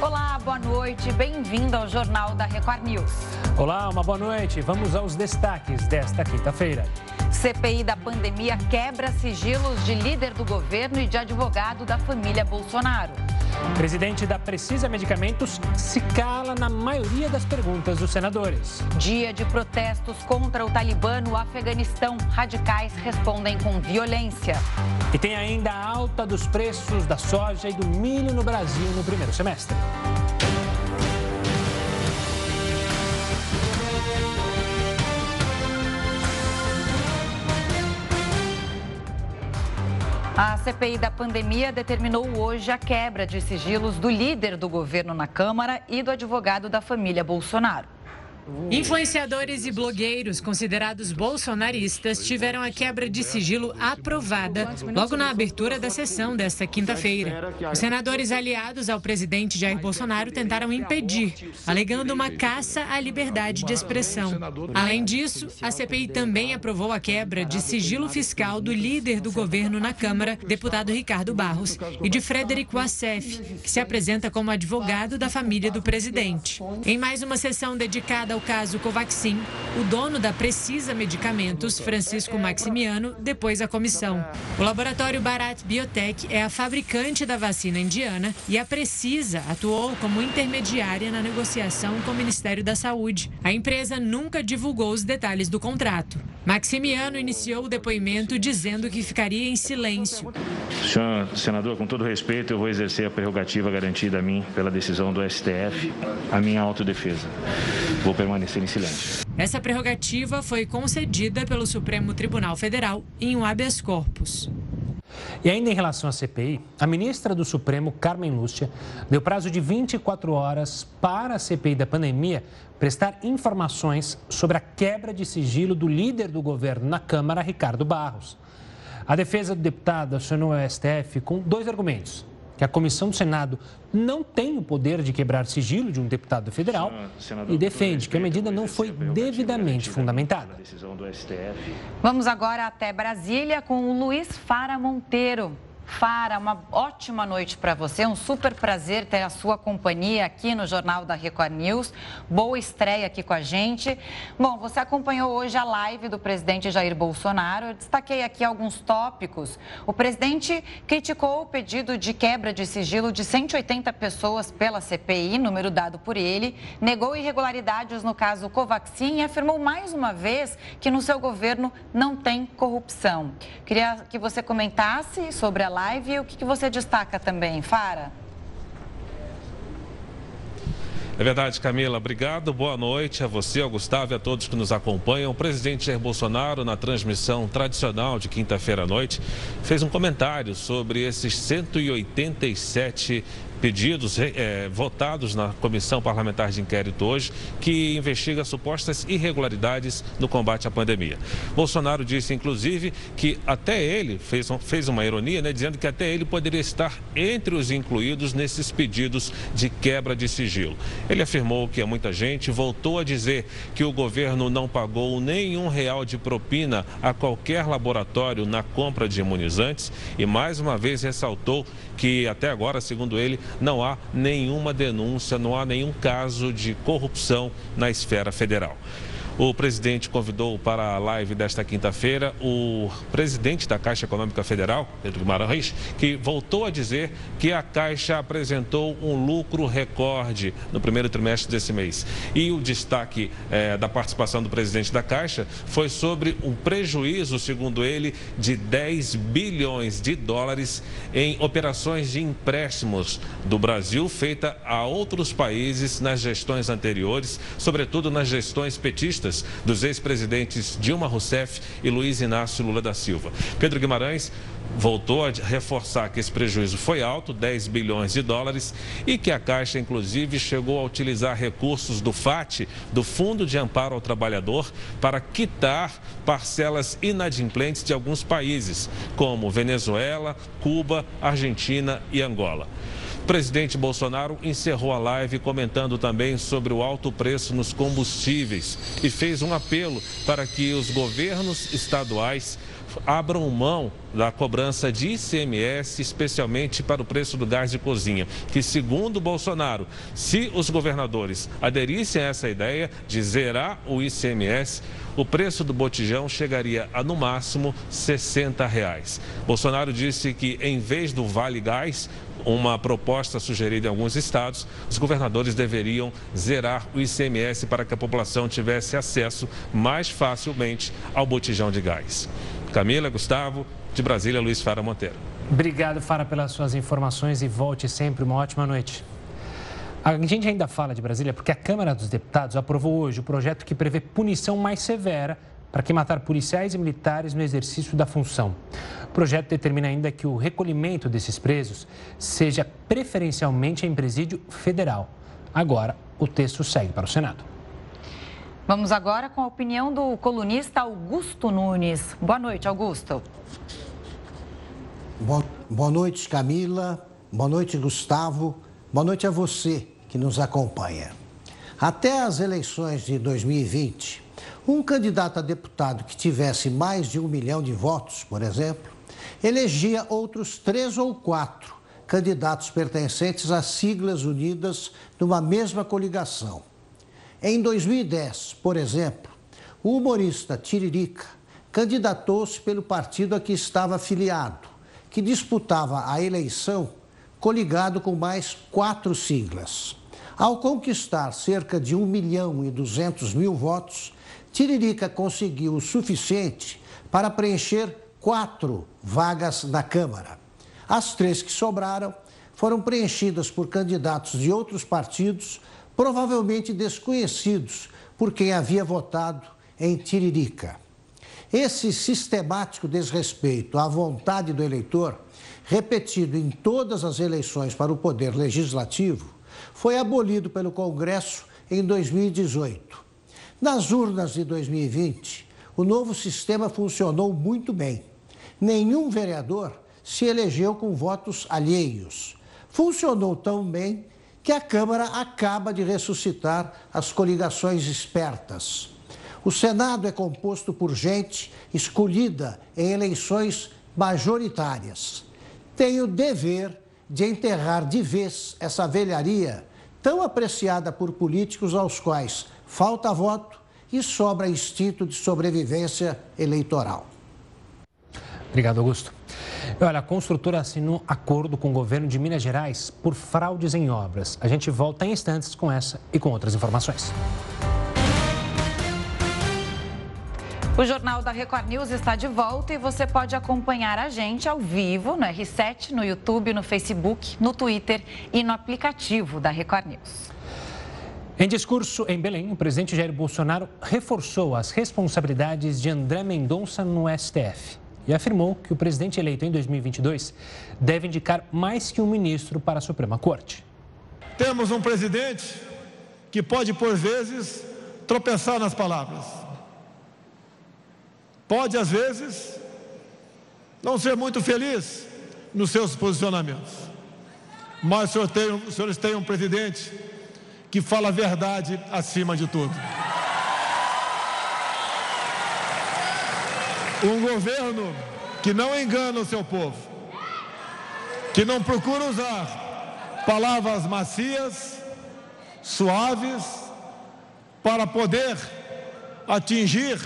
Olá, boa noite. Bem-vindo ao Jornal da Record News. Olá, uma boa noite. Vamos aos destaques desta quinta-feira. CPI da pandemia quebra sigilos de líder do governo e de advogado da família Bolsonaro. Presidente da Precisa Medicamentos se cala na maioria das perguntas dos senadores. Dia de protestos contra o Talibã no Afeganistão. Radicais respondem com violência. E tem ainda a alta dos preços da soja e do milho no Brasil no primeiro semestre. A CPI da pandemia determinou hoje a quebra de sigilos do líder do governo na Câmara e do advogado da família Bolsonaro. Influenciadores e blogueiros considerados bolsonaristas tiveram a quebra de sigilo aprovada logo na abertura da sessão desta quinta-feira. Os senadores aliados ao presidente Jair Bolsonaro tentaram impedir, alegando uma caça à liberdade de expressão. Além disso, a CPI também aprovou a quebra de sigilo fiscal do líder do governo na Câmara, deputado Ricardo Barros, e de Frederico Assef, que se apresenta como advogado da família do presidente. Em mais uma sessão dedicada ao caso Covaxin, o dono da Precisa Medicamentos, Francisco Maximiano, depois a comissão. O laboratório Bharat Biotech é a fabricante da vacina indiana e a Precisa atuou como intermediária na negociação com o Ministério da Saúde. A empresa nunca divulgou os detalhes do contrato. Maximiano iniciou o depoimento dizendo que ficaria em silêncio. Senhor senador, com todo respeito, eu vou exercer a prerrogativa garantida a mim pela decisão do STF, a minha autodefesa. Vou permanecer em silêncio. Essa prerrogativa foi concedida pelo Supremo Tribunal Federal em um habeas corpus. E ainda em relação à CPI, a ministra do Supremo, Carmen Lúcia, deu prazo de 24 horas para a CPI da pandemia prestar informações sobre a quebra de sigilo do líder do governo na Câmara, Ricardo Barros. A defesa do deputado acionou o STF com dois argumentos que a comissão do Senado não tem o poder de quebrar sigilo de um deputado federal e defende que a medida não foi devidamente fundamentada. Vamos agora até Brasília com o Luiz Fara Monteiro. Fara, uma ótima noite para você. Um super prazer ter a sua companhia aqui no Jornal da Record News. Boa estreia aqui com a gente. Bom, você acompanhou hoje a live do presidente Jair Bolsonaro. Eu destaquei aqui alguns tópicos. O presidente criticou o pedido de quebra de sigilo de 180 pessoas pela CPI, número dado por ele, negou irregularidades no caso Covaxin e afirmou mais uma vez que no seu governo não tem corrupção. Queria que você comentasse sobre a live. E o que, que você destaca também, Fara? É verdade, Camila. Obrigado. Boa noite a você, ao Gustavo e a todos que nos acompanham. O presidente Jair Bolsonaro, na transmissão tradicional de quinta-feira à noite, fez um comentário sobre esses 187 pedidos é, votados na Comissão Parlamentar de Inquérito hoje, que investiga supostas irregularidades no combate à pandemia. Bolsonaro disse, inclusive, que até ele fez, fez uma ironia, né, dizendo que até ele poderia estar entre os incluídos nesses pedidos de quebra de sigilo. Ele afirmou que muita gente voltou a dizer que o governo não pagou nenhum real de propina a qualquer laboratório na compra de imunizantes e mais uma vez ressaltou que até agora, segundo ele, não há nenhuma denúncia, não há nenhum caso de corrupção na esfera federal. O presidente convidou para a live desta quinta-feira o presidente da Caixa Econômica Federal, Pedro Guimarães, que voltou a dizer que a Caixa apresentou um lucro recorde no primeiro trimestre desse mês. E o destaque eh, da participação do presidente da Caixa foi sobre um prejuízo, segundo ele, de 10 bilhões de dólares em operações de empréstimos do Brasil feita a outros países nas gestões anteriores, sobretudo nas gestões petistas dos ex-presidentes Dilma Rousseff e Luiz Inácio Lula da Silva. Pedro Guimarães voltou a reforçar que esse prejuízo foi alto, 10 bilhões de dólares, e que a Caixa, inclusive, chegou a utilizar recursos do FAT, do Fundo de Amparo ao Trabalhador, para quitar parcelas inadimplentes de alguns países, como Venezuela, Cuba, Argentina e Angola. Presidente Bolsonaro encerrou a live comentando também sobre o alto preço nos combustíveis e fez um apelo para que os governos estaduais abram mão da cobrança de ICMS, especialmente para o preço do gás de cozinha. Que, segundo Bolsonaro, se os governadores aderissem a essa ideia de zerar o ICMS, o preço do botijão chegaria a, no máximo, 60 reais. Bolsonaro disse que, em vez do Vale Gás, uma proposta sugerida em alguns estados, os governadores deveriam zerar o ICMS para que a população tivesse acesso mais facilmente ao botijão de gás. Camila, Gustavo, de Brasília, Luiz Fara Monteiro. Obrigado, Fara, pelas suas informações e volte sempre. Uma ótima noite. A gente ainda fala de Brasília porque a Câmara dos Deputados aprovou hoje o projeto que prevê punição mais severa para quem matar policiais e militares no exercício da função. O projeto determina ainda que o recolhimento desses presos seja preferencialmente em presídio federal. Agora, o texto segue para o Senado. Vamos agora com a opinião do colunista Augusto Nunes. Boa noite, Augusto. Boa noite, Camila. Boa noite, Gustavo. Boa noite a você que nos acompanha. Até as eleições de 2020, um candidato a deputado que tivesse mais de um milhão de votos, por exemplo, elegia outros três ou quatro candidatos pertencentes às siglas unidas numa mesma coligação. Em 2010, por exemplo, o humorista Tiririca candidatou-se pelo partido a que estava afiliado, que disputava a eleição coligado com mais quatro siglas. Ao conquistar cerca de 1 milhão e 200 mil votos, Tiririca conseguiu o suficiente para preencher quatro vagas na Câmara. As três que sobraram foram preenchidas por candidatos de outros partidos, provavelmente desconhecidos por quem havia votado em Tiririca. Esse sistemático desrespeito à vontade do eleitor, repetido em todas as eleições para o poder legislativo, foi abolido pelo Congresso em 2018. Nas urnas de 2020, o novo sistema funcionou muito bem. Nenhum vereador se elegeu com votos alheios. Funcionou tão bem que a Câmara acaba de ressuscitar as coligações espertas. O Senado é composto por gente escolhida em eleições majoritárias. Tem o dever de enterrar de vez essa velharia tão apreciada por políticos aos quais falta voto e sobra instinto de sobrevivência eleitoral. Obrigado, Augusto. Olha, a construtora assinou acordo com o governo de Minas Gerais por fraudes em obras. A gente volta em instantes com essa e com outras informações. O Jornal da Record News está de volta e você pode acompanhar a gente ao vivo no R7, no YouTube, no Facebook, no Twitter e no aplicativo da Record News. Em discurso em Belém, o presidente Jair Bolsonaro reforçou as responsabilidades de André Mendonça no STF e afirmou que o presidente eleito em 2022 deve indicar mais que um ministro para a Suprema Corte. Temos um presidente que pode, por vezes, tropeçar nas palavras pode, às vezes, não ser muito feliz nos seus posicionamentos. Mas os senhores têm um presidente que fala a verdade acima de tudo. Um governo que não engana o seu povo, que não procura usar palavras macias, suaves, para poder atingir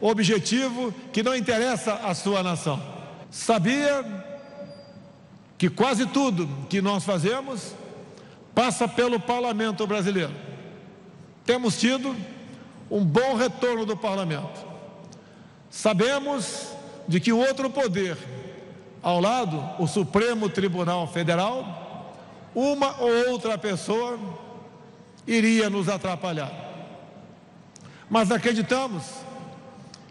objetivo que não interessa à sua nação. Sabia que quase tudo que nós fazemos passa pelo parlamento brasileiro. Temos tido um bom retorno do parlamento. Sabemos de que o outro poder, ao lado, o Supremo Tribunal Federal, uma ou outra pessoa iria nos atrapalhar. Mas acreditamos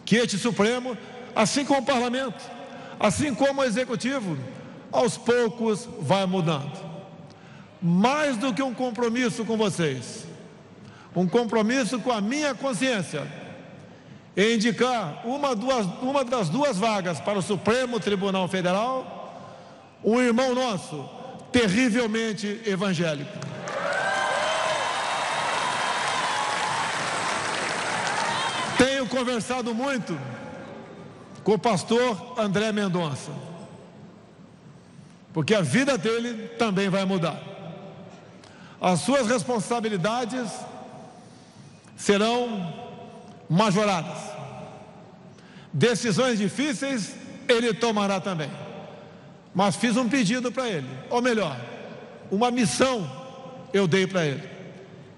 que este Supremo, assim como o Parlamento, assim como o Executivo, aos poucos vai mudando. Mais do que um compromisso com vocês, um compromisso com a minha consciência, em indicar uma, duas, uma das duas vagas para o Supremo Tribunal Federal, um irmão nosso, terrivelmente evangélico. conversado muito com o pastor André Mendonça, porque a vida dele também vai mudar. As suas responsabilidades serão majoradas. Decisões difíceis ele tomará também. Mas fiz um pedido para ele, ou melhor, uma missão eu dei para ele.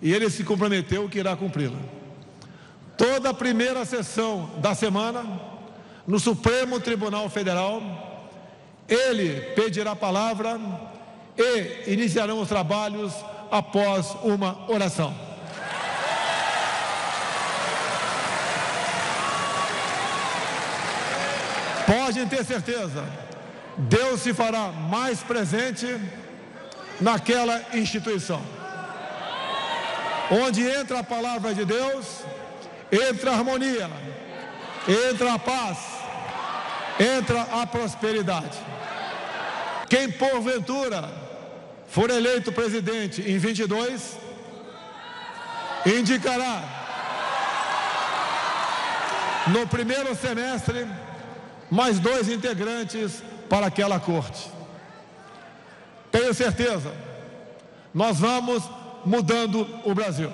E ele se comprometeu que irá cumpri-la. Toda a primeira sessão da semana, no Supremo Tribunal Federal, ele pedirá palavra e iniciarão os trabalhos após uma oração. Podem ter certeza, Deus se fará mais presente naquela instituição. Onde entra a palavra de Deus, entra a harmonia, entra a paz, entra a prosperidade. Quem porventura for eleito presidente em 22, indicará no primeiro semestre mais dois integrantes para aquela corte. Tenho certeza, nós vamos mudando o Brasil.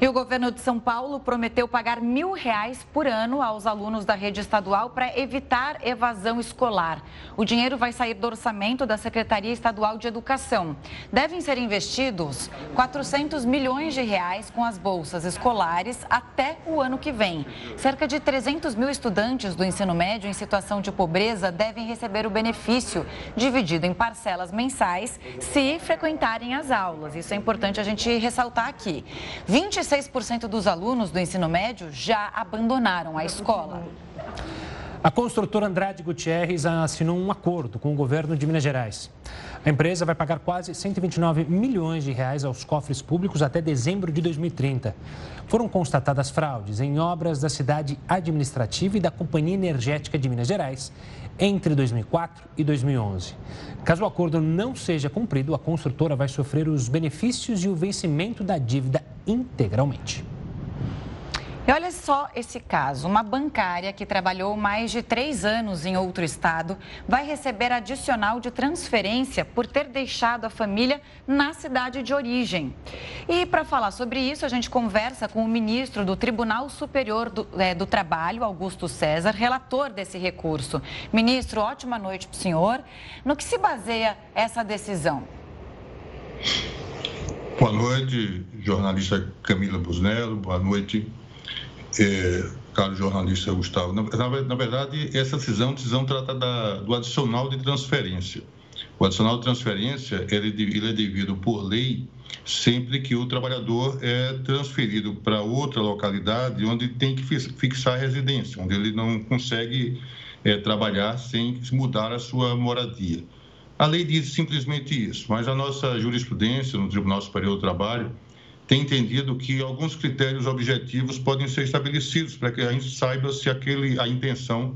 E o governo de São Paulo prometeu pagar mil reais por ano aos alunos da rede estadual para evitar evasão escolar. O dinheiro vai sair do orçamento da Secretaria Estadual de Educação. Devem ser investidos 400 milhões de reais com as bolsas escolares até o ano que vem. Cerca de 300 mil estudantes do ensino médio em situação de pobreza devem receber o benefício, dividido em parcelas mensais, se frequentarem as aulas. Isso é importante a gente ressaltar aqui. 25 26% dos alunos do ensino médio já abandonaram a escola. A construtora Andrade Gutierrez assinou um acordo com o governo de Minas Gerais. A empresa vai pagar quase 129 milhões de reais aos cofres públicos até dezembro de 2030. Foram constatadas fraudes em obras da cidade administrativa e da Companhia Energética de Minas Gerais entre 2004 e 2011. Caso o acordo não seja cumprido, a construtora vai sofrer os benefícios e o vencimento da dívida integralmente. E olha só esse caso: uma bancária que trabalhou mais de três anos em outro estado vai receber adicional de transferência por ter deixado a família na cidade de origem. E para falar sobre isso, a gente conversa com o ministro do Tribunal Superior do, é, do Trabalho, Augusto César, relator desse recurso. Ministro, ótima noite para o senhor. No que se baseia essa decisão? Boa noite, jornalista Camila Busnello. Boa noite, é, caro jornalista Gustavo. Na, na, verdade, essa decisão, decisão trata da, do adicional de transferência. O adicional de transferência ele, ele é devido por lei sempre que o trabalhador é transferido para outra localidade onde tem que fixar a residência, onde ele não consegue é, trabalhar sem mudar a sua moradia. A lei diz simplesmente isso, mas a nossa jurisprudência no Tribunal Superior do Trabalho tem entendido que alguns critérios objetivos podem ser estabelecidos para que a gente saiba se aquele, a intenção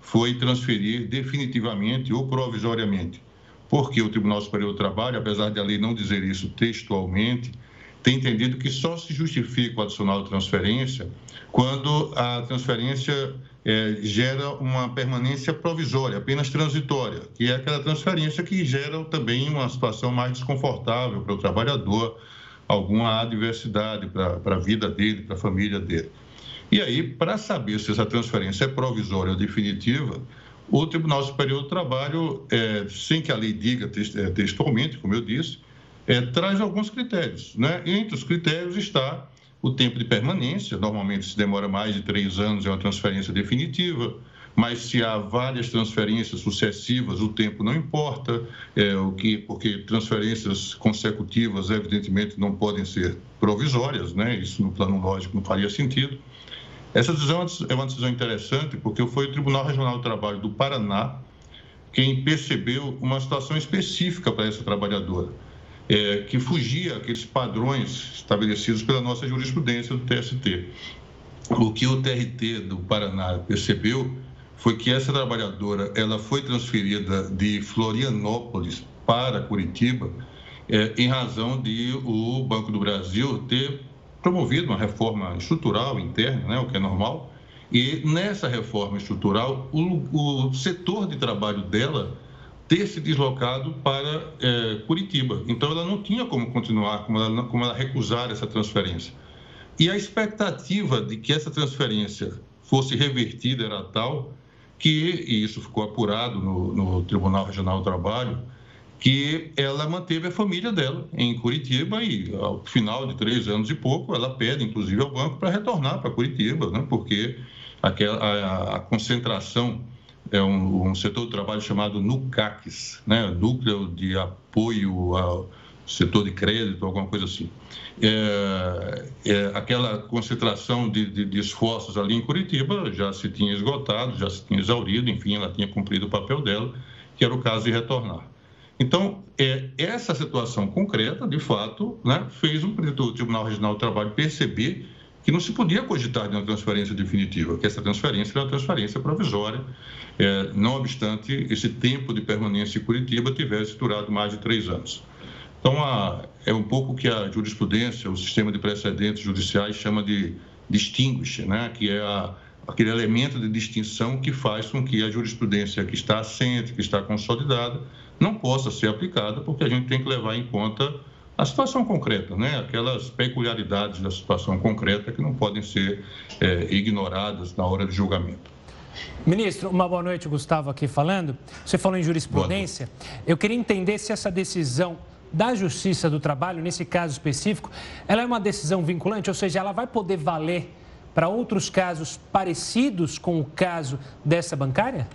foi transferir definitivamente ou provisoriamente. Porque o Tribunal Superior do Trabalho, apesar de a lei não dizer isso textualmente, tem entendido que só se justifica o adicional de transferência quando a transferência é, gera uma permanência provisória, apenas transitória, que é aquela transferência que gera também uma situação mais desconfortável para o trabalhador, alguma adversidade para a vida dele, para a família dele. E aí, para saber se essa transferência é provisória ou definitiva, o Tribunal Superior do Trabalho, é, sem que a lei diga é, textualmente, como eu disse, é, traz alguns critérios. Né? entre os critérios está o tempo de permanência, normalmente se demora mais de três anos, é uma transferência definitiva mas se há várias transferências sucessivas, o tempo não importa, é, o que, porque transferências consecutivas, evidentemente, não podem ser provisórias, né? isso no plano lógico não faria sentido. Essa decisão é uma decisão interessante porque foi o Tribunal Regional do Trabalho do Paraná quem percebeu uma situação específica para essa trabalhadora, é, que fugia aqueles padrões estabelecidos pela nossa jurisprudência do TST. O que o TRT do Paraná percebeu foi que essa trabalhadora ela foi transferida de Florianópolis para Curitiba é, em razão de o Banco do Brasil ter promovido uma reforma estrutural interna, né, o que é normal, E nessa reforma estrutural, o, o setor de trabalho dela ter se deslocado para é, Curitiba. Então, ela não tinha como continuar, como ela, como ela recusar essa transferência. E a expectativa de que essa transferência fosse revertida era tal que, e isso ficou apurado no, no Tribunal Regional do Trabalho, que ela manteve a família dela em Curitiba e, ao final de três anos e pouco, ela pede, inclusive, ao banco para retornar para Curitiba, né? porque aquela, a, a concentração é um, um, setor de trabalho chamado NUCACS, né? Núcleo de Apoio ao Setor de Crédito, alguma coisa assim. É, é, aquela concentração de, de, de, esforços ali em Curitiba já se tinha esgotado, já se tinha exaurido, enfim, ela tinha cumprido o papel dela, que era o caso de retornar. Então, é, essa situação concreta, de fato, né, fez o Tribunal Regional do Trabalho perceber que não se podia cogitar de uma transferência definitiva, que essa transferência era uma transferência provisória, é, não obstante esse tempo de permanência em Curitiba tivesse durado mais de três anos. Então, a, é um pouco que a jurisprudência, o sistema de precedentes judiciais chama de distinguish, né, que é a, aquele elemento de distinção que faz com que a jurisprudência que está assente, que está consolidada, não possa ser aplicada, porque a gente tem que levar em conta a situação concreta, né? aquelas peculiaridades da situação concreta que não podem ser é, ignoradas na hora de julgamento. Ministro, uma boa noite, Gustavo aqui falando. Você falou em jurisprudência. Eu queria entender se essa decisão da Justiça do Trabalho, nesse caso específico, ela é uma decisão vinculante, ou seja, ela vai poder valer para outros casos parecidos com o caso dessa bancária?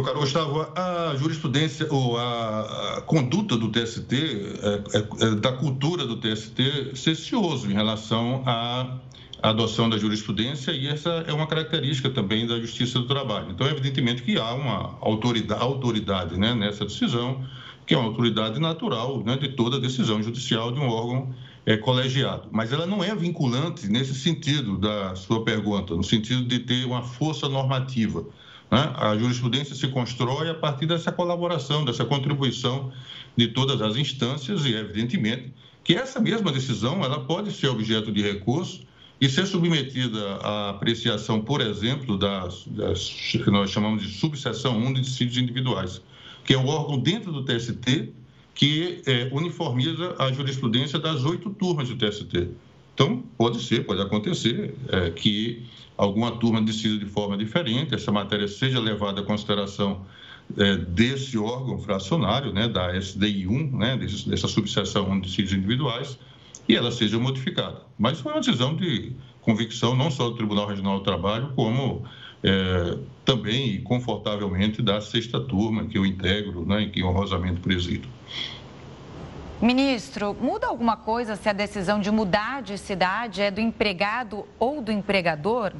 Meu caro Gustavo, a jurisprudência ou a, a conduta do TST, é, é, é, da cultura do TST, cessioso em relação à adoção da jurisprudência e essa é uma característica também da Justiça do Trabalho. Então, evidentemente que há uma autoridade, autoridade né, nessa decisão, que é uma autoridade natural né, de toda decisão judicial de um órgão é, colegiado. Mas ela não é vinculante nesse sentido da sua pergunta, no sentido de ter uma força normativa. Né? A jurisprudência se constrói a partir dessa colaboração, dessa contribuição de todas as instâncias e, evidentemente, que essa mesma decisão ela pode ser objeto de recurso e ser submetida à apreciação, por exemplo, das, das que nós chamamos de subseção 1 de dissídios individuais, que é o órgão dentro do TST que é, uniformiza a jurisprudência das oito turmas do TST. Então, pode ser, pode acontecer é, que alguma turma decida de forma diferente, essa matéria seja levada em consideração é, desse órgão fracionário, né, da SDI1, né, dessa subseção de decídios individuais, e ela seja modificada. Mas foi uma decisão de convicção não só do Tribunal Regional do Trabalho, como é, também confortavelmente da sexta turma que eu integro né, e que honrosamente presido. Ministro, muda alguma coisa se a decisão de mudar de cidade é do empregado ou do empregador?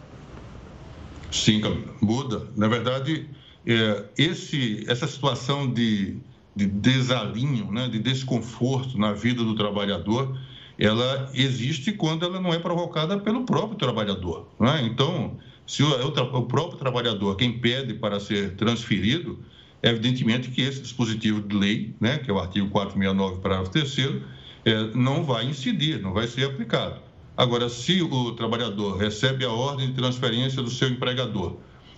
Sim, muda. Na verdade, é, esse, essa situação de, de desalinho, né, de desconforto na vida do trabalhador, ela existe quando ela não é provocada pelo próprio trabalhador. Né? Então, se o, é o próprio trabalhador quem pede para ser transferido, Evidentemente que esse dispositivo de lei, né, que é o artigo 469, parágrafo 3 é, não vai incidir, não vai ser aplicado. Agora, se o trabalhador recebe a ordem de transferência do seu empregador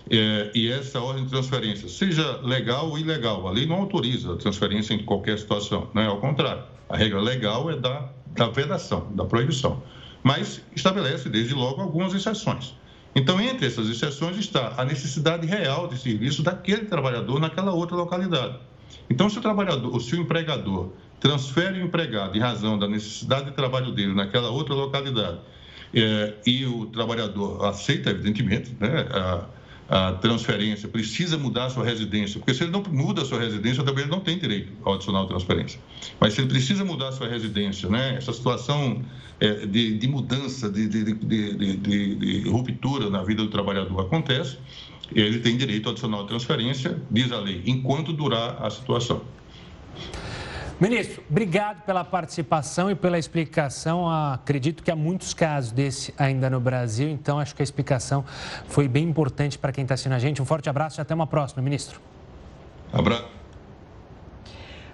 é, e essa ordem de transferência seja legal ou ilegal, a lei não autoriza a transferência em qualquer situação, né? ao contrário, a regra legal é da, da vedação, da proibição, mas estabelece desde logo algumas exceções. Então, entre essas exceções está a necessidade real de serviço daquele trabalhador naquela outra localidade. Então, se o trabalhador, se o empregador transfere o empregado em razão da necessidade de trabalho dele naquela outra localidade é, e o trabalhador aceita, evidentemente, né, a, a transferência, precisa mudar a sua residência, porque se ele não muda a sua residência, também ele não tem direito ao adicional transferência. Mas se ele precisa mudar a sua residência, né, essa situação é, de, de, mudança, de, de, de, ruptura na vida do trabalhador acontece, ele tem direito ao adicional transferência, diz a lei, enquanto durar a situação. Ministro, obrigado pela participação e pela explicação. Acredito que há muitos casos desse ainda no Brasil, então acho que a explicação foi bem importante para quem está assistindo a gente. Um forte abraço e até uma próxima, ministro. Abraço.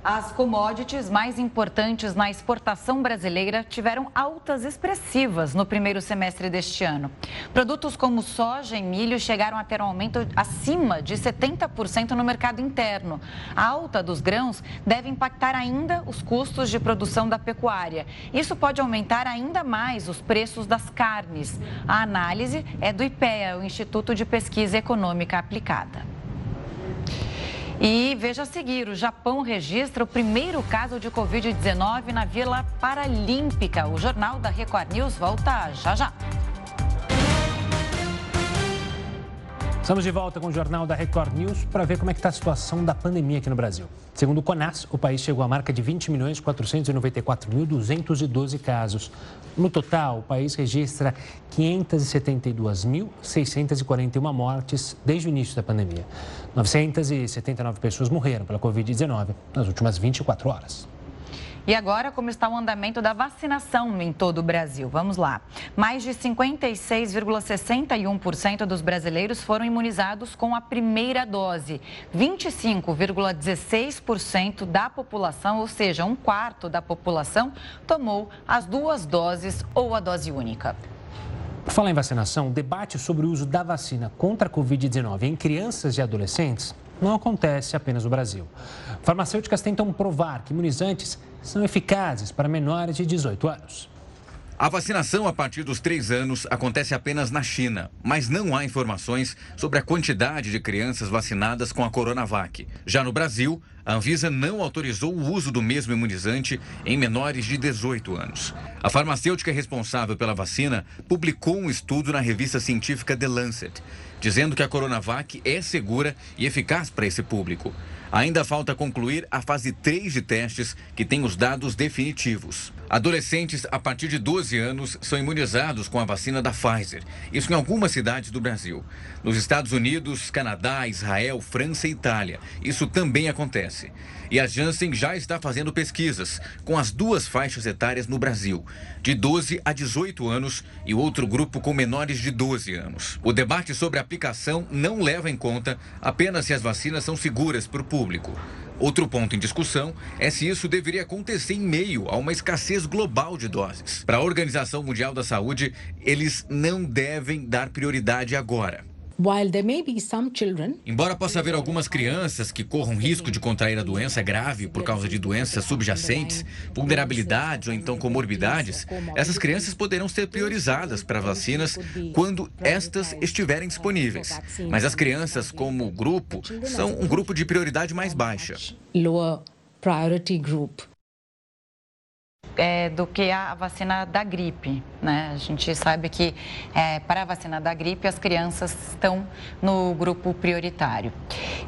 As commodities mais importantes na exportação brasileira tiveram altas expressivas no primeiro semestre deste ano. Produtos como soja e milho chegaram a ter um aumento acima de 70% no mercado interno. A alta dos grãos deve impactar ainda os custos de produção da pecuária. Isso pode aumentar ainda mais os preços das carnes. A análise é do IPEA, o Instituto de Pesquisa Econômica Aplicada. E veja a seguir: o Japão registra o primeiro caso de Covid-19 na Vila Paralímpica. O Jornal da Record News volta já já. Estamos de volta com o Jornal da Record News para ver como é que está a situação da pandemia aqui no Brasil. Segundo o CONAS, o país chegou à marca de 20 milhões 494.212 casos. No total, o país registra 572.641 mortes desde o início da pandemia. 979 pessoas morreram pela Covid-19 nas últimas 24 horas. E agora, como está o andamento da vacinação em todo o Brasil? Vamos lá. Mais de 56,61% dos brasileiros foram imunizados com a primeira dose. 25,16% da população, ou seja, um quarto da população, tomou as duas doses ou a dose única. Falar em vacinação, o debate sobre o uso da vacina contra a Covid-19 em crianças e adolescentes não acontece apenas no Brasil. Farmacêuticas tentam provar que imunizantes são eficazes para menores de 18 anos. A vacinação a partir dos três anos acontece apenas na China, mas não há informações sobre a quantidade de crianças vacinadas com a Coronavac. Já no Brasil, a Anvisa não autorizou o uso do mesmo imunizante em menores de 18 anos. A farmacêutica responsável pela vacina publicou um estudo na revista científica The Lancet, dizendo que a Coronavac é segura e eficaz para esse público. Ainda falta concluir a fase 3 de testes, que tem os dados definitivos. Adolescentes a partir de 12 anos são imunizados com a vacina da Pfizer, isso em algumas cidades do Brasil. Nos Estados Unidos, Canadá, Israel, França e Itália, isso também acontece. E a Janssen já está fazendo pesquisas com as duas faixas etárias no Brasil, de 12 a 18 anos e outro grupo com menores de 12 anos. O debate sobre a aplicação não leva em conta apenas se as vacinas são seguras para o público. Outro ponto em discussão é se isso deveria acontecer em meio a uma escassez global de doses. Para a Organização Mundial da Saúde, eles não devem dar prioridade agora. Embora possa haver algumas crianças que corram risco de contrair a doença grave por causa de doenças subjacentes, vulnerabilidades ou então comorbidades, essas crianças poderão ser priorizadas para vacinas quando estas estiverem disponíveis. Mas as crianças, como grupo, são um grupo de prioridade mais baixa. É, do que a vacina da gripe. Né? A gente sabe que é, para a vacina da gripe as crianças estão no grupo prioritário.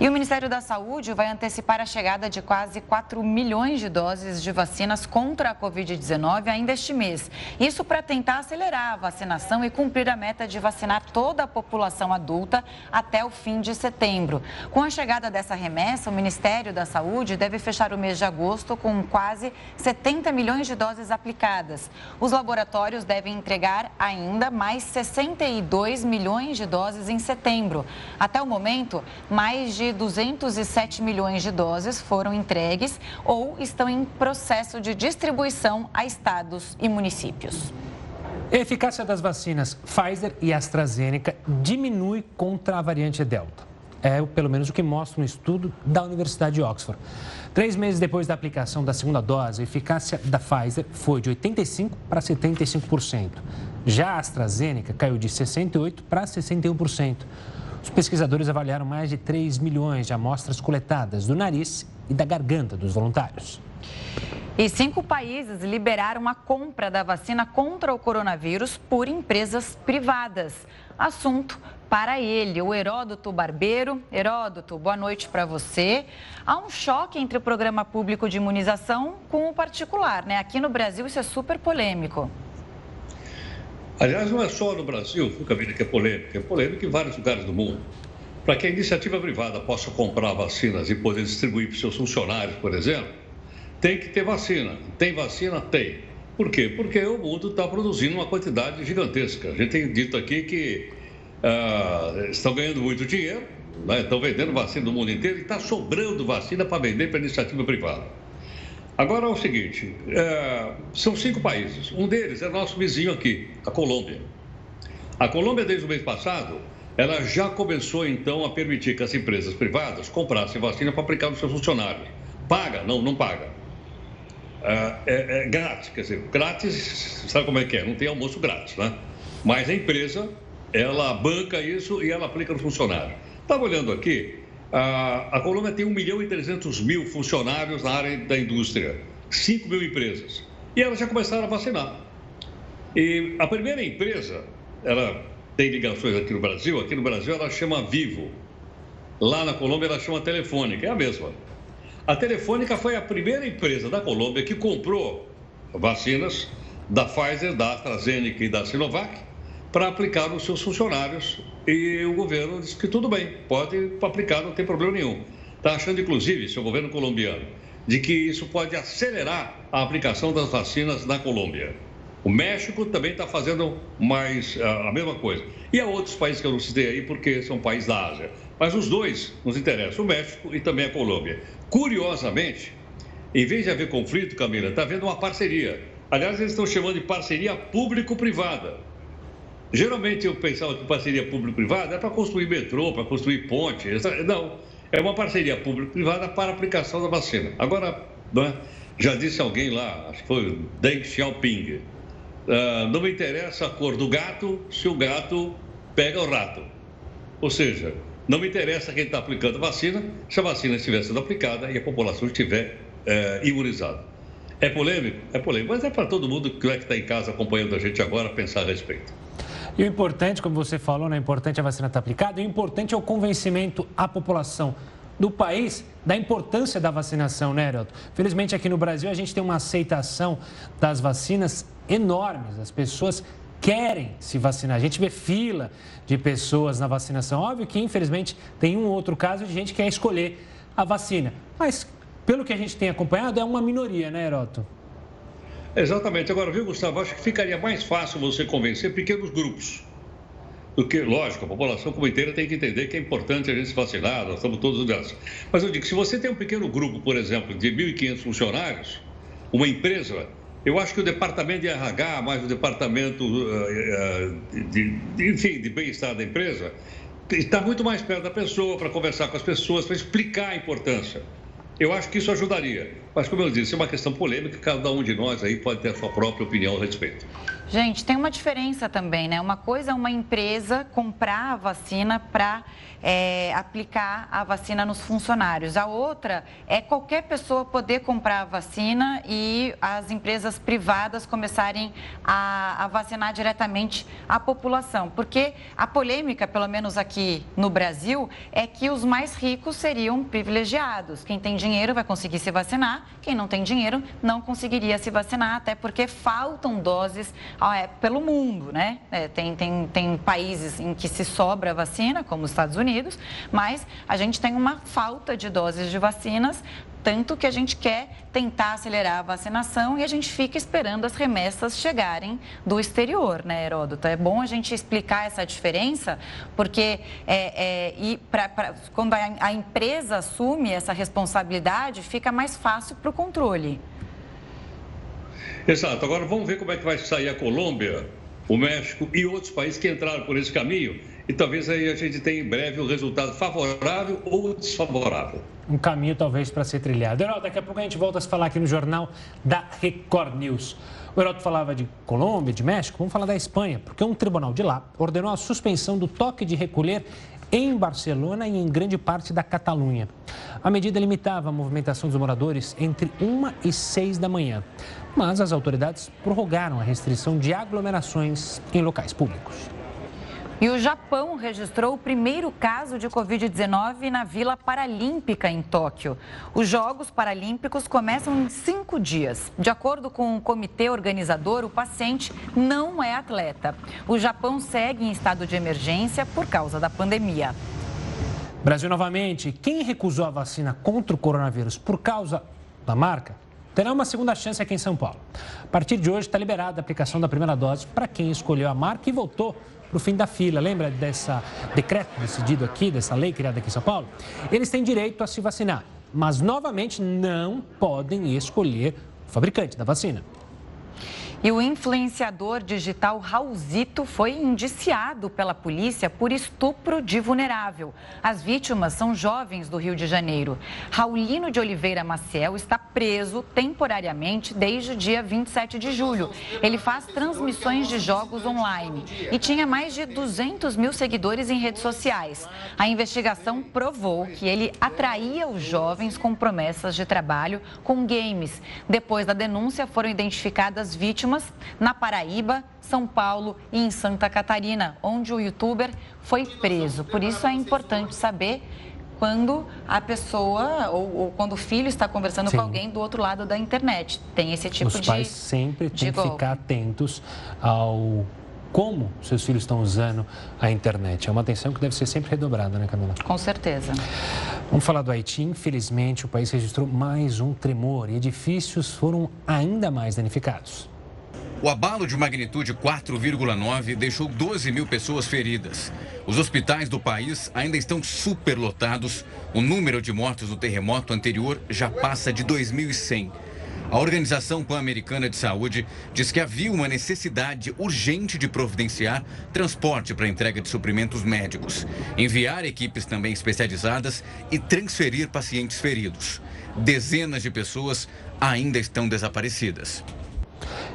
E o Ministério da Saúde vai antecipar a chegada de quase 4 milhões de doses de vacinas contra a Covid-19 ainda este mês. Isso para tentar acelerar a vacinação e cumprir a meta de vacinar toda a população adulta até o fim de setembro. Com a chegada dessa remessa, o Ministério da Saúde deve fechar o mês de agosto com quase 70 milhões de doses aplicadas. Os laboratórios devem entregar ainda mais 62 milhões de doses em setembro. Até o momento, mais de 207 milhões de doses foram entregues ou estão em processo de distribuição a estados e municípios. A eficácia das vacinas Pfizer e AstraZeneca diminui contra a variante Delta. É pelo menos o que mostra um estudo da Universidade de Oxford. Três meses depois da aplicação da segunda dose, a eficácia da Pfizer foi de 85% para 75%. Já a AstraZeneca caiu de 68% para 61%. Os pesquisadores avaliaram mais de 3 milhões de amostras coletadas do nariz e da garganta dos voluntários. E cinco países liberaram a compra da vacina contra o coronavírus por empresas privadas. Assunto para ele, o Heródoto Barbeiro. Heródoto, boa noite para você. Há um choque entre o programa público de imunização com o particular, né? Aqui no Brasil isso é super polêmico. Aliás, não é só no Brasil, Camila, que é polêmico, é polêmico em vários lugares do mundo. Para que a iniciativa privada possa comprar vacinas e poder distribuir para seus funcionários, por exemplo, tem que ter vacina. Tem vacina? Tem. Por quê? Porque o mundo está produzindo uma quantidade gigantesca. A gente tem dito aqui que ah, estão ganhando muito dinheiro, né? estão vendendo vacina no mundo inteiro e está sobrando vacina para vender para iniciativa privada. Agora é o seguinte: é, são cinco países. Um deles é nosso vizinho aqui, a Colômbia. A Colômbia, desde o mês passado, ela já começou então a permitir que as empresas privadas comprassem vacina para aplicar nos seus funcionários. Paga? Não, não paga. É, é, é, grátis, quer dizer, grátis, sabe como é que é? Não tem almoço grátis, né? Mas a empresa, ela banca isso e ela aplica no funcionário. Estava olhando aqui, a, a Colômbia tem 1 milhão e 300 mil funcionários na área da indústria, 5 mil empresas. E elas já começaram a vacinar. E a primeira empresa, ela tem ligações aqui no Brasil, aqui no Brasil ela chama Vivo. Lá na Colômbia ela chama Telefônica, é a mesma. A Telefônica foi a primeira empresa da Colômbia que comprou vacinas da Pfizer, da AstraZeneca e da Sinovac para aplicar nos seus funcionários. E o governo disse que tudo bem, pode aplicar, não tem problema nenhum. Está achando, inclusive, seu governo colombiano, de que isso pode acelerar a aplicação das vacinas na Colômbia. O México também está fazendo mais a, a mesma coisa. E há outros países que eu não citei aí, porque são países da Ásia. Mas os dois nos interessam, o México e também a Colômbia. Curiosamente, em vez de haver conflito, Camila, está havendo uma parceria. Aliás, eles estão chamando de parceria público-privada. Geralmente eu pensava que parceria público-privada é para construir metrô, para construir ponte. Não, é uma parceria público-privada para aplicação da vacina. Agora, é? já disse alguém lá, acho que foi o Deng Xiaoping, uh, não me interessa a cor do gato se o gato pega o rato. Ou seja, não me interessa quem está aplicando a vacina, se a vacina estiver sendo aplicada e a população estiver é, imunizada. É polêmico? É polêmico, mas é para todo mundo que é está em casa acompanhando a gente agora pensar a respeito. E o importante, como você falou, não é importante a vacina estar tá aplicada, o importante é o convencimento à população do país da importância da vacinação, né, Heroto? Felizmente aqui no Brasil a gente tem uma aceitação das vacinas enormes. As pessoas querem se vacinar. A gente vê fila de pessoas na vacinação. Óbvio que, infelizmente, tem um outro caso de gente que quer escolher a vacina. Mas, pelo que a gente tem acompanhado, é uma minoria, né, Heroto? Exatamente. Agora, viu, Gustavo? Acho que ficaria mais fácil você convencer pequenos grupos. Do que, lógico, a população como inteira tem que entender que é importante a gente se vacinar, nós estamos todos nessa. Mas eu digo, se você tem um pequeno grupo, por exemplo, de 1.500 funcionários, uma empresa eu acho que o departamento de RH, mais o departamento uh, de, de, enfim, de bem-estar da empresa, está muito mais perto da pessoa para conversar com as pessoas, para explicar a importância. Eu acho que isso ajudaria. Mas, como eu disse, é uma questão polêmica, cada um de nós aí pode ter a sua própria opinião a respeito. Gente, tem uma diferença também, né? Uma coisa é uma empresa comprar a vacina para é, aplicar a vacina nos funcionários. A outra é qualquer pessoa poder comprar a vacina e as empresas privadas começarem a, a vacinar diretamente a população. Porque a polêmica, pelo menos aqui no Brasil, é que os mais ricos seriam privilegiados. Quem tem dinheiro vai conseguir se vacinar, quem não tem dinheiro não conseguiria se vacinar, até porque faltam doses é, pelo mundo, né? É, tem, tem, tem países em que se sobra vacina, como os Estados Unidos, mas a gente tem uma falta de doses de vacinas tanto que a gente quer tentar acelerar a vacinação e a gente fica esperando as remessas chegarem do exterior, né, Heródoto? É bom a gente explicar essa diferença, porque é, é, e pra, pra, quando a, a empresa assume essa responsabilidade, fica mais fácil para o controle. Exato. Agora vamos ver como é que vai sair a Colômbia, o México e outros países que entraram por esse caminho. E talvez aí a gente tenha em breve um resultado favorável ou desfavorável. Um caminho talvez para ser trilhado. Herói, daqui a pouco a gente volta a se falar aqui no jornal da Record News. O Herói falava de Colômbia, de México, vamos falar da Espanha, porque um tribunal de lá ordenou a suspensão do toque de recolher em Barcelona e em grande parte da Catalunha. A medida limitava a movimentação dos moradores entre 1 e 6 da manhã, mas as autoridades prorrogaram a restrição de aglomerações em locais públicos. E o Japão registrou o primeiro caso de Covid-19 na Vila Paralímpica, em Tóquio. Os Jogos Paralímpicos começam em cinco dias. De acordo com o comitê organizador, o paciente não é atleta. O Japão segue em estado de emergência por causa da pandemia. Brasil novamente. Quem recusou a vacina contra o coronavírus por causa da marca terá uma segunda chance aqui em São Paulo. A partir de hoje está liberada a aplicação da primeira dose para quem escolheu a marca e voltou para o fim da fila. Lembra dessa decreto decidido aqui, dessa lei criada aqui em São Paulo? Eles têm direito a se vacinar. mas novamente não podem escolher o fabricante da vacina. E o influenciador digital Raulzito foi indiciado pela polícia por estupro de vulnerável. As vítimas são jovens do Rio de Janeiro. Raulino de Oliveira Maciel está preso temporariamente desde o dia 27 de julho. Ele faz transmissões de jogos online e tinha mais de 200 mil seguidores em redes sociais. A investigação provou que ele atraía os jovens com promessas de trabalho com games. Depois da denúncia, foram identificadas vítimas vítimas na Paraíba, São Paulo e em Santa Catarina, onde o youtuber foi preso. Por isso é importante saber quando a pessoa ou, ou, quando o filho está conversando Sim. com alguém do outro lado da internet. Tem esse tipo Os de. Os pais sempre têm que ficar atentos ao como seus filhos estão usando a internet. É uma atenção que deve ser sempre redobrada, né, Camila? Com certeza. Vamos falar do Haiti. Infelizmente, o país registrou mais um tremor e edifícios foram ainda mais danificados. O abalo de magnitude 4,9 deixou 12 mil pessoas feridas. Os hospitais do país ainda estão superlotados. O número de mortos no terremoto anterior já passa de 2.100. A Organização Pan-Americana de Saúde diz que havia uma necessidade urgente de providenciar transporte para entrega de suprimentos médicos, enviar equipes também especializadas e transferir pacientes feridos. Dezenas de pessoas ainda estão desaparecidas.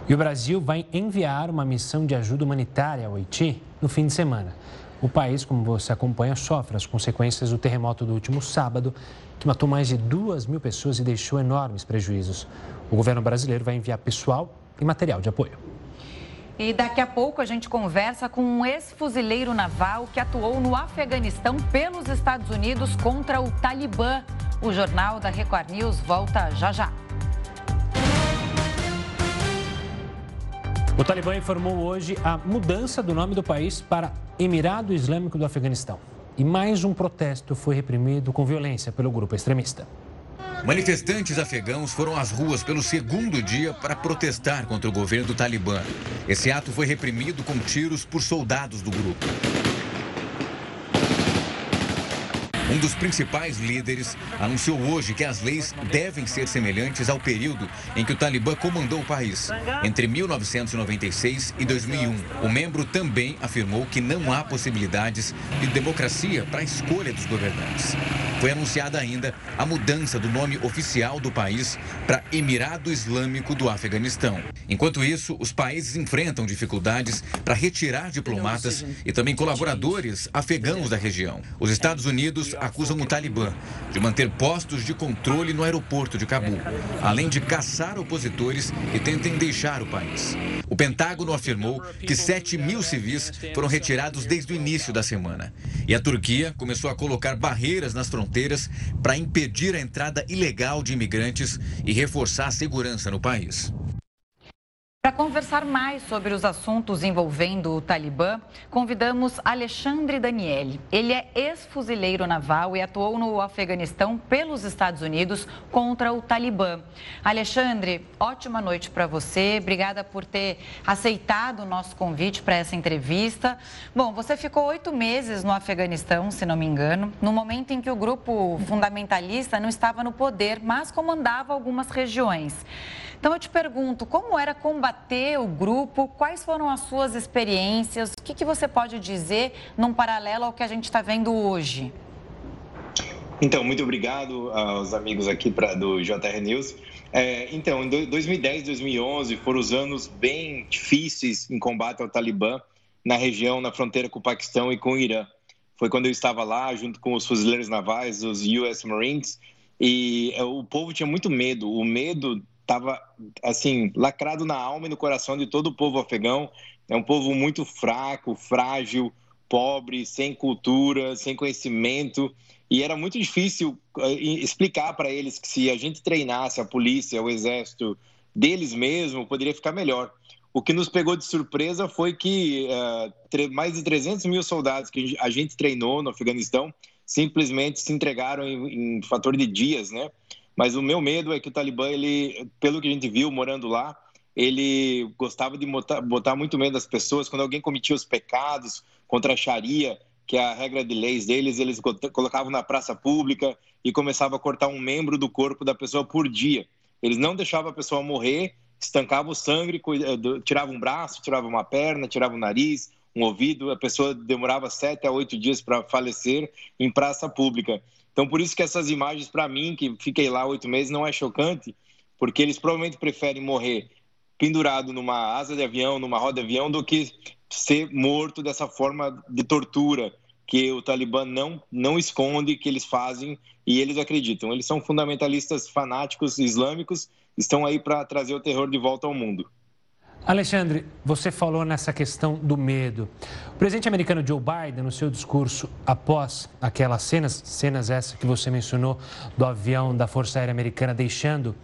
E o Brasil vai enviar uma missão de ajuda humanitária ao Haiti no fim de semana. O país, como você acompanha, sofre as consequências do terremoto do último sábado, que matou mais de duas mil pessoas e deixou enormes prejuízos. O governo brasileiro vai enviar pessoal e material de apoio. E daqui a pouco a gente conversa com um ex-fuzileiro naval que atuou no Afeganistão pelos Estados Unidos contra o Talibã. O jornal da Record News volta já já. O Talibã informou hoje a mudança do nome do país para Emirado Islâmico do Afeganistão. E mais um protesto foi reprimido com violência pelo grupo extremista. Manifestantes afegãos foram às ruas pelo segundo dia para protestar contra o governo do Talibã. Esse ato foi reprimido com tiros por soldados do grupo. Um dos principais líderes anunciou hoje que as leis devem ser semelhantes ao período em que o Talibã comandou o país, entre 1996 e 2001. O membro também afirmou que não há possibilidades de democracia para a escolha dos governantes. Foi anunciada ainda a mudança do nome oficial do país para Emirado Islâmico do Afeganistão. Enquanto isso, os países enfrentam dificuldades para retirar diplomatas e também colaboradores afegãos da região. Os Estados Unidos acusam o Talibã de manter postos de controle no aeroporto de Cabul, além de caçar opositores que tentem deixar o país. O Pentágono afirmou que 7 mil civis foram retirados desde o início da semana. E a Turquia começou a colocar barreiras nas fronteiras para impedir a entrada ilegal de imigrantes e reforçar a segurança no país. Para conversar mais sobre os assuntos envolvendo o Talibã, convidamos Alexandre Daniele. Ele é ex-fuzileiro naval e atuou no Afeganistão pelos Estados Unidos contra o Talibã. Alexandre, ótima noite para você. Obrigada por ter aceitado o nosso convite para essa entrevista. Bom, você ficou oito meses no Afeganistão, se não me engano, no momento em que o grupo fundamentalista não estava no poder, mas comandava algumas regiões. Então eu te pergunto, como era combater o grupo? Quais foram as suas experiências? O que, que você pode dizer num paralelo ao que a gente está vendo hoje? Então, muito obrigado aos amigos aqui pra, do JR News. É, então, em 2010 2011 foram os anos bem difíceis em combate ao Talibã na região, na fronteira com o Paquistão e com o Irã. Foi quando eu estava lá, junto com os fuzileiros navais, os US Marines, e é, o povo tinha muito medo. O medo estava assim lacrado na alma e no coração de todo o povo afegão. É um povo muito fraco, frágil, pobre, sem cultura, sem conhecimento, e era muito difícil eh, explicar para eles que se a gente treinasse a polícia, o exército deles mesmo, poderia ficar melhor. O que nos pegou de surpresa foi que uh, mais de 300 mil soldados que a gente treinou no Afeganistão simplesmente se entregaram em, em fator de dias, né? Mas o meu medo é que o Talibã, ele, pelo que a gente viu morando lá, ele gostava de botar, botar muito medo das pessoas. Quando alguém cometia os pecados contra a Sharia, que a regra de leis deles, eles colocavam na praça pública e começavam a cortar um membro do corpo da pessoa por dia. Eles não deixavam a pessoa morrer, estancavam o sangue, eh, tiravam um braço, tiravam uma perna, tiravam o nariz, um ouvido. A pessoa demorava sete a oito dias para falecer em praça pública. Então, por isso que essas imagens, para mim, que fiquei lá oito meses, não é chocante, porque eles provavelmente preferem morrer pendurado numa asa de avião, numa roda de avião, do que ser morto dessa forma de tortura que o Talibã não, não esconde que eles fazem e eles acreditam. Eles são fundamentalistas fanáticos islâmicos, estão aí para trazer o terror de volta ao mundo. Alexandre, você falou nessa questão do medo. O presidente americano Joe Biden, no seu discurso após aquelas cenas, cenas essas que você mencionou do avião da Força Aérea Americana deixando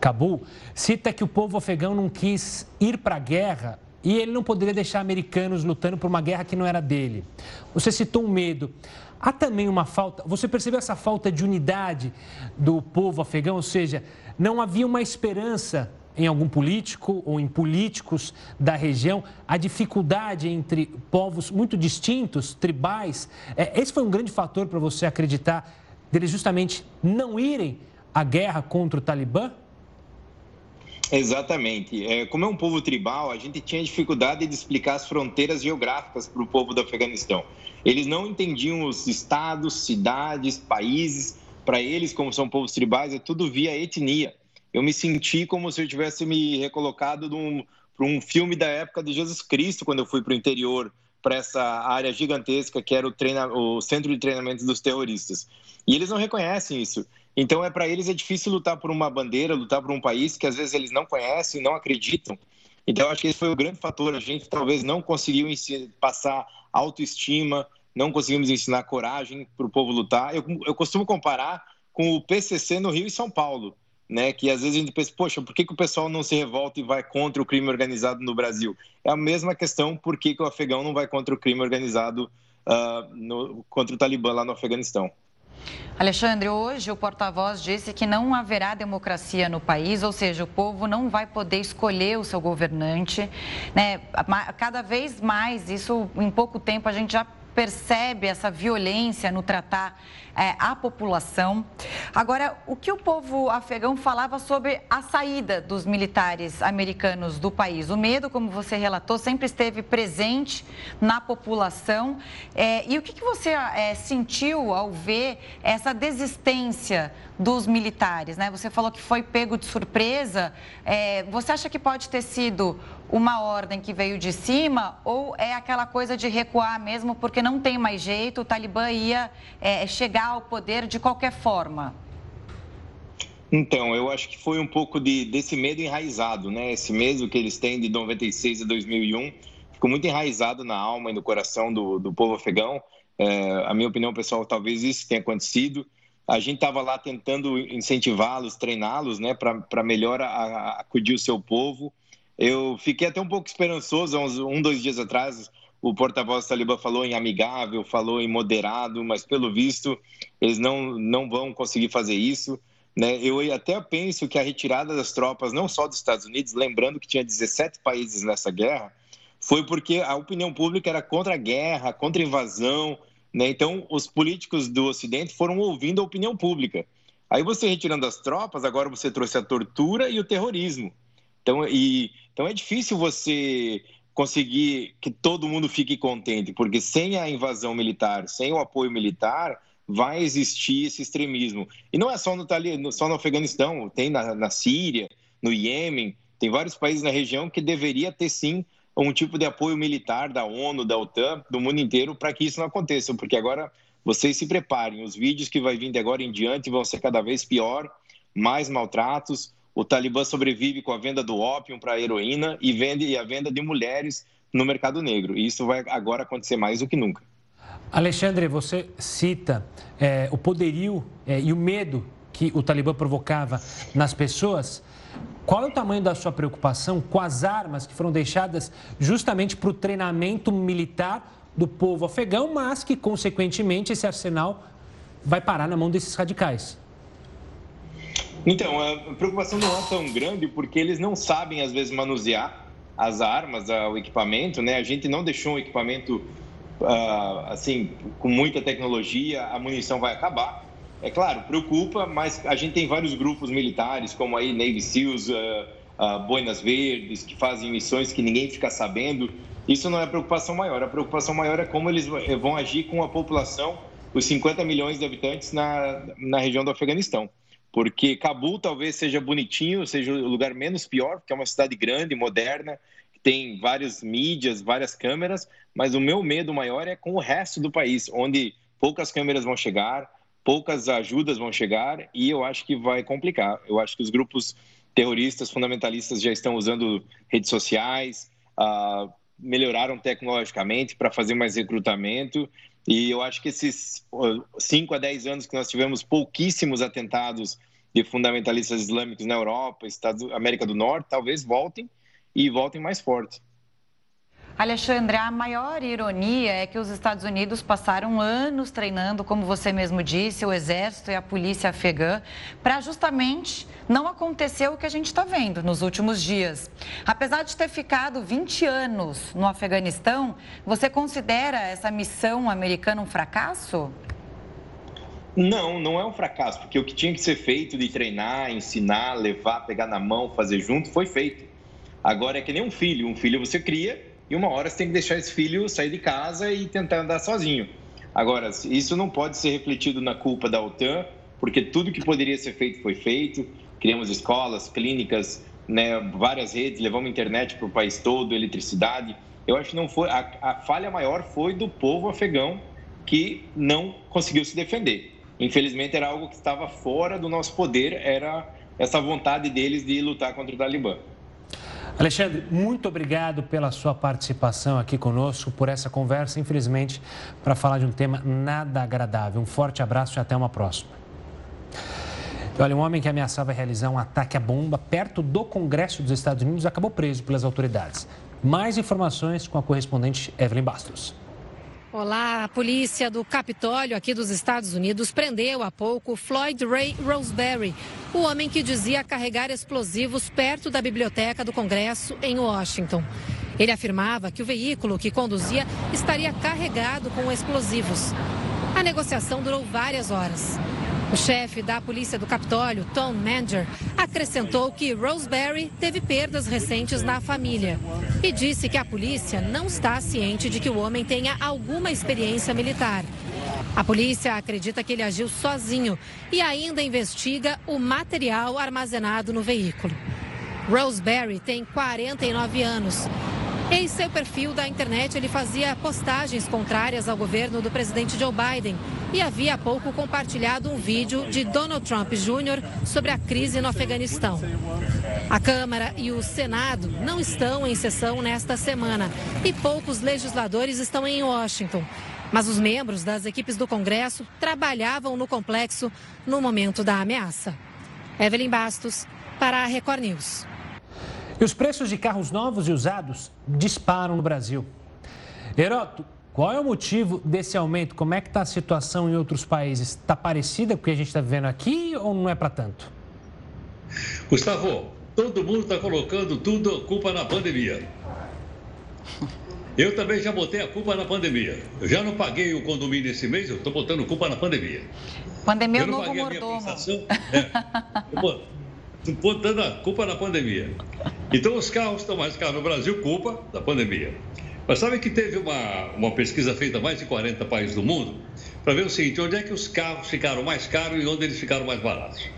Cabul, cita que o povo afegão não quis ir para a guerra e ele não poderia deixar americanos lutando por uma guerra que não era dele. Você citou um medo. Há também uma falta, você percebeu essa falta de unidade do povo afegão, ou seja, não havia uma esperança em algum político ou em políticos da região, a dificuldade entre povos muito distintos, tribais. É, esse foi um grande fator para você acreditar deles justamente não irem à guerra contra o Talibã? Exatamente. É, como é um povo tribal, a gente tinha dificuldade de explicar as fronteiras geográficas para o povo do Afeganistão. Eles não entendiam os estados, cidades, países. Para eles, como são povos tribais, é tudo via etnia eu me senti como se eu tivesse me recolocado para um filme da época de Jesus Cristo, quando eu fui para o interior, para essa área gigantesca que era o, treina, o centro de treinamento dos terroristas. E eles não reconhecem isso. Então, é para eles é difícil lutar por uma bandeira, lutar por um país que às vezes eles não conhecem, não acreditam. Então, acho que esse foi o grande fator. A gente talvez não conseguiu passar autoestima, não conseguimos ensinar coragem para o povo lutar. Eu, eu costumo comparar com o PCC no Rio e São Paulo né? Que às vezes a gente pensa, poxa, por que, que o pessoal não se revolta e vai contra o crime organizado no Brasil? É a mesma questão, por que, que o afegão não vai contra o crime organizado uh, no, contra o Talibã lá no Afeganistão? Alexandre, hoje o porta-voz disse que não haverá democracia no país, ou seja, o povo não vai poder escolher o seu governante. Né? Cada vez mais, isso em pouco tempo a gente já percebe essa violência no tratar é, a população. Agora, o que o povo afegão falava sobre a saída dos militares americanos do país? O medo, como você relatou, sempre esteve presente na população. É, e o que, que você é, sentiu ao ver essa desistência dos militares? Né? Você falou que foi pego de surpresa. É, você acha que pode ter sido uma ordem que veio de cima ou é aquela coisa de recuar mesmo porque não tem mais jeito, o Talibã ia é, ao poder de qualquer forma? Então, eu acho que foi um pouco de, desse medo enraizado, né? Esse medo que eles têm de 96 a 2001 ficou muito enraizado na alma e no coração do, do povo afegão. É, a minha opinião pessoal, talvez isso tenha acontecido. A gente estava lá tentando incentivá-los, treiná-los, né, para melhor acudir o seu povo. Eu fiquei até um pouco esperançoso, uns um, dois dias atrás, o porta-voz Talibã falou em amigável, falou em moderado, mas pelo visto eles não, não vão conseguir fazer isso. Né? Eu até penso que a retirada das tropas, não só dos Estados Unidos, lembrando que tinha 17 países nessa guerra, foi porque a opinião pública era contra a guerra, contra a invasão. Né? Então, os políticos do Ocidente foram ouvindo a opinião pública. Aí você retirando as tropas, agora você trouxe a tortura e o terrorismo. Então, e, então é difícil você conseguir que todo mundo fique contente, porque sem a invasão militar, sem o apoio militar, vai existir esse extremismo. E não é só no, só no Afeganistão, tem na, na Síria, no Iêmen, tem vários países na região que deveria ter sim um tipo de apoio militar da ONU, da OTAN, do mundo inteiro, para que isso não aconteça, porque agora vocês se preparem, os vídeos que vai vir de agora em diante vão ser cada vez pior, mais maltratos, o Talibã sobrevive com a venda do ópio para a heroína e, vende, e a venda de mulheres no mercado negro. E isso vai agora acontecer mais do que nunca. Alexandre, você cita é, o poderio é, e o medo que o Talibã provocava nas pessoas. Qual é o tamanho da sua preocupação com as armas que foram deixadas justamente para o treinamento militar do povo afegão, mas que, consequentemente, esse arsenal vai parar na mão desses radicais? Então, a preocupação não é tão grande porque eles não sabem, às vezes, manusear as armas, o equipamento, né? A gente não deixou um equipamento uh, assim, com muita tecnologia, a munição vai acabar. É claro, preocupa, mas a gente tem vários grupos militares, como aí Navy SEALs, uh, Boinas Verdes, que fazem missões que ninguém fica sabendo. Isso não é a preocupação maior. A preocupação maior é como eles vão agir com a população, os 50 milhões de habitantes na, na região do Afeganistão. Porque Cabul talvez seja bonitinho, seja o lugar menos pior, porque é uma cidade grande, moderna, tem várias mídias, várias câmeras, mas o meu medo maior é com o resto do país, onde poucas câmeras vão chegar, poucas ajudas vão chegar e eu acho que vai complicar. Eu acho que os grupos terroristas fundamentalistas já estão usando redes sociais, uh, melhoraram tecnologicamente para fazer mais recrutamento e eu acho que esses 5 a 10 anos que nós tivemos pouquíssimos atentados de fundamentalistas islâmicos na Europa, Estados, América do Norte, talvez voltem e voltem mais fortes. Alexandre, a maior ironia é que os Estados Unidos passaram anos treinando, como você mesmo disse, o exército e a polícia afegã, para justamente não acontecer o que a gente está vendo nos últimos dias. Apesar de ter ficado 20 anos no Afeganistão, você considera essa missão americana um fracasso? Não, não é um fracasso, porque o que tinha que ser feito de treinar, ensinar, levar, pegar na mão, fazer junto, foi feito. Agora é que nem um filho. Um filho você cria e uma hora você tem que deixar esse filho sair de casa e tentar andar sozinho. Agora, isso não pode ser refletido na culpa da OTAN, porque tudo que poderia ser feito foi feito. Criamos escolas, clínicas, né, várias redes, levamos internet para o país todo, eletricidade. Eu acho que não foi a, a falha maior foi do povo afegão que não conseguiu se defender. Infelizmente era algo que estava fora do nosso poder, era essa vontade deles de lutar contra o Talibã. Alexandre, muito obrigado pela sua participação aqui conosco, por essa conversa, infelizmente, para falar de um tema nada agradável. Um forte abraço e até uma próxima. Olha, um homem que ameaçava realizar um ataque à bomba perto do Congresso dos Estados Unidos acabou preso pelas autoridades. Mais informações com a correspondente Evelyn Bastos. Olá, a polícia do Capitólio aqui dos Estados Unidos prendeu há pouco Floyd Ray Roseberry, o homem que dizia carregar explosivos perto da biblioteca do Congresso em Washington. Ele afirmava que o veículo que conduzia estaria carregado com explosivos. A negociação durou várias horas. O chefe da polícia do Capitólio, Tom Manger, acrescentou que Roseberry teve perdas recentes na família e disse que a polícia não está ciente de que o homem tenha alguma experiência militar. A polícia acredita que ele agiu sozinho e ainda investiga o material armazenado no veículo. Roseberry tem 49 anos em seu perfil da internet, ele fazia postagens contrárias ao governo do presidente Joe Biden e havia há pouco compartilhado um vídeo de Donald Trump Jr. sobre a crise no Afeganistão. A Câmara e o Senado não estão em sessão nesta semana e poucos legisladores estão em Washington. Mas os membros das equipes do Congresso trabalhavam no complexo no momento da ameaça. Evelyn Bastos, para a Record News. E os preços de carros novos e usados disparam no Brasil. Heroto, qual é o motivo desse aumento? Como é que está a situação em outros países? Está parecida com o que a gente está vivendo aqui ou não é para tanto? Gustavo, todo mundo está colocando tudo a culpa na pandemia. Eu também já botei a culpa na pandemia. Eu já não paguei o condomínio esse mês, eu estou botando culpa na pandemia. Pandemia é o novo mordomo. É, botando a culpa na pandemia. Então, os carros estão mais caros no Brasil, culpa da pandemia. Mas sabe que teve uma, uma pesquisa feita em mais de 40 países do mundo para ver o seguinte: onde é que os carros ficaram mais caros e onde eles ficaram mais baratos?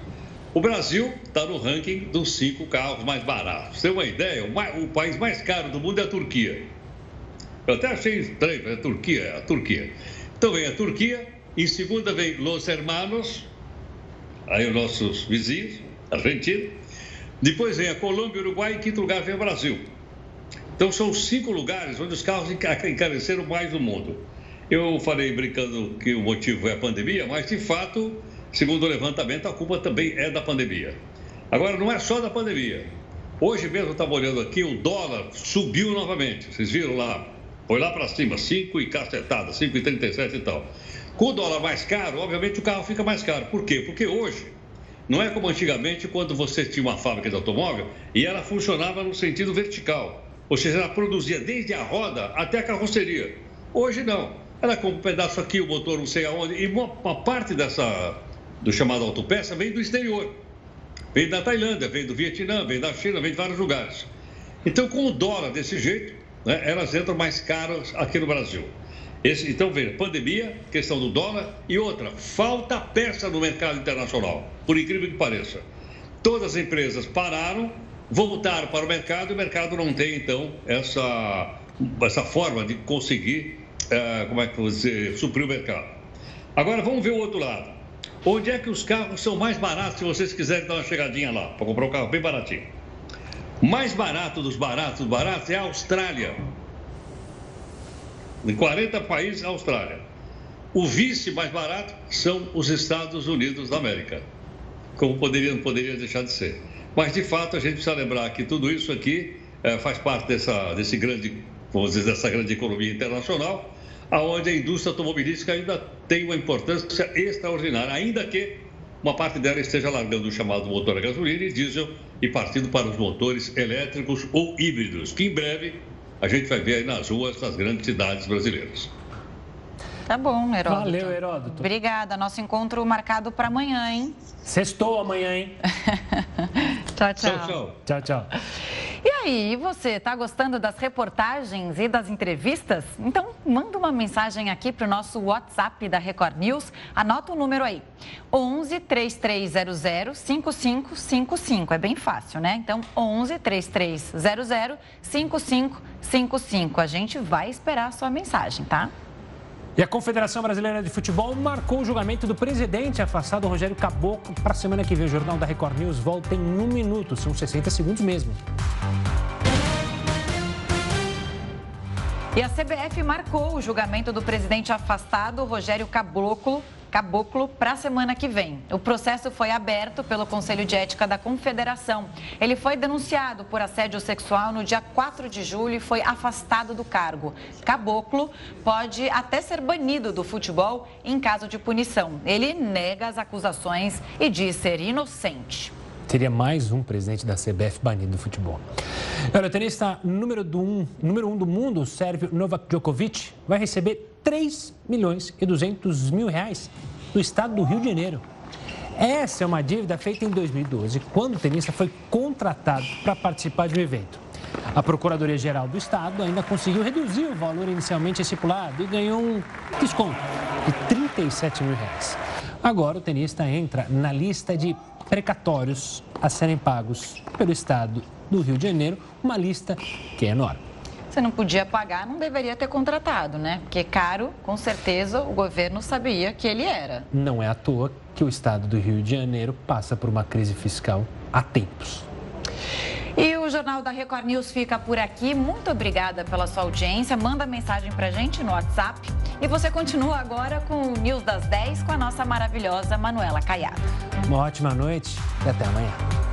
O Brasil está no ranking dos cinco carros mais baratos. Tem uma ideia? O, mais, o, país mais caro do mundo é a Turquia. Eu até achei estranho, é a Turquia, é a Turquia. Então vem a Turquia, em segunda vem Los Hermanos, aí os nossos vizinhos, Argentina. Depois vem a Colômbia, Uruguai e em quinto lugar vem o Brasil. Então são cinco lugares onde os carros encareceram mais do mundo. Eu falei brincando que o motivo é a pandemia, mas de fato, segundo o levantamento, a culpa também é da pandemia. Agora, não é só da pandemia. Hoje mesmo eu estava olhando aqui, o dólar subiu novamente. Vocês viram lá? Foi lá para cima, 5 e cacetada, 5,37 e tal. Com o dólar mais caro, obviamente o carro fica mais caro. Por quê? Porque hoje não é como antigamente, quando você tinha uma fábrica de automóvel e ela funcionava no sentido vertical. Ou seja, ela produzia desde a roda até a carroceria. Hoje não. Ela compra um pedaço aqui, o motor não sei aonde. E uma, parte dessa, do chamado autopeça vem do exterior. Vem da Tailândia, vem do Vietnã, vem da China, vem de vários lugares. Então, com o dólar desse jeito, né, elas entram mais caras aqui no Brasil. Esse, então, veja, pandemia, questão do dólar e outra, falta peça no mercado internacional, por incrível que pareça. Todas as empresas pararam, voltaram para o mercado e o mercado não tem, então, essa, essa forma de conseguir, uh, como é que dizer, suprir o mercado. Agora, vamos ver o outro lado. Onde é que os carros são mais baratos, se vocês quiserem dar uma chegadinha lá, para comprar um carro bem baratinho? Mais barato dos baratos, baratos é a Austrália. Em 40 países, a Austrália. O vice mais barato são os Estados Unidos da América. Como poderia, não poderia deixar de ser. Mas, de fato, a gente precisa lembrar que tudo isso aqui é, faz parte dessa, desse grande, vamos dizer, dessa grande economia internacional, aonde a indústria automobilística ainda tem uma importância extraordinária, ainda que uma parte dela esteja largando o chamado motor a gasolina e diesel e partindo para os motores elétricos ou híbridos, que em breve a gente vai ver aí nas ruas das grandes cidades brasileiras. Tá bom, Heródoto. Valeu, Heródoto. Obrigada. Nosso encontro marcado para amanhã, hein? Sextou amanhã, hein? tchau, tchau. Tchau, tchau. Tchau, tchau. E aí, você está gostando das reportagens e das entrevistas? Então, manda uma mensagem aqui para o nosso WhatsApp da Record News. Anota o número aí: 11 3300 5555. É bem fácil, né? Então, 11 3300 5555. A gente vai esperar a sua mensagem, tá? E a Confederação Brasileira de Futebol marcou o julgamento do presidente afastado Rogério Caboclo para a semana que vem. O Jornal da Record News volta em um minuto, são 60 segundos mesmo. E a CBF marcou o julgamento do presidente afastado Rogério Caboclo Caboclo para a semana que vem. O processo foi aberto pelo Conselho de Ética da Confederação. Ele foi denunciado por assédio sexual no dia 4 de julho e foi afastado do cargo. Caboclo pode até ser banido do futebol em caso de punição. Ele nega as acusações e diz ser inocente. Teria mais um presidente da CBF banido do futebol. Olha, o tenista número, do um, número um do mundo, sérvio Novak Djokovic, vai receber 3 milhões e 200 mil reais do estado do Rio de Janeiro. Essa é uma dívida feita em 2012, quando o tenista foi contratado para participar de um evento. A Procuradoria-Geral do Estado ainda conseguiu reduzir o valor inicialmente estipulado e ganhou um desconto de 37 mil reais. Agora o tenista entra na lista de precatórios a serem pagos pelo Estado do Rio de Janeiro, uma lista que é enorme. Você não podia pagar, não deveria ter contratado, né? Porque caro, com certeza, o governo sabia que ele era. Não é à toa que o estado do Rio de Janeiro passa por uma crise fiscal há tempos. E o Jornal da Record News fica por aqui. Muito obrigada pela sua audiência. Manda mensagem pra gente no WhatsApp. E você continua agora com o News das 10 com a nossa maravilhosa Manuela Caiado. Uma ótima noite e até amanhã.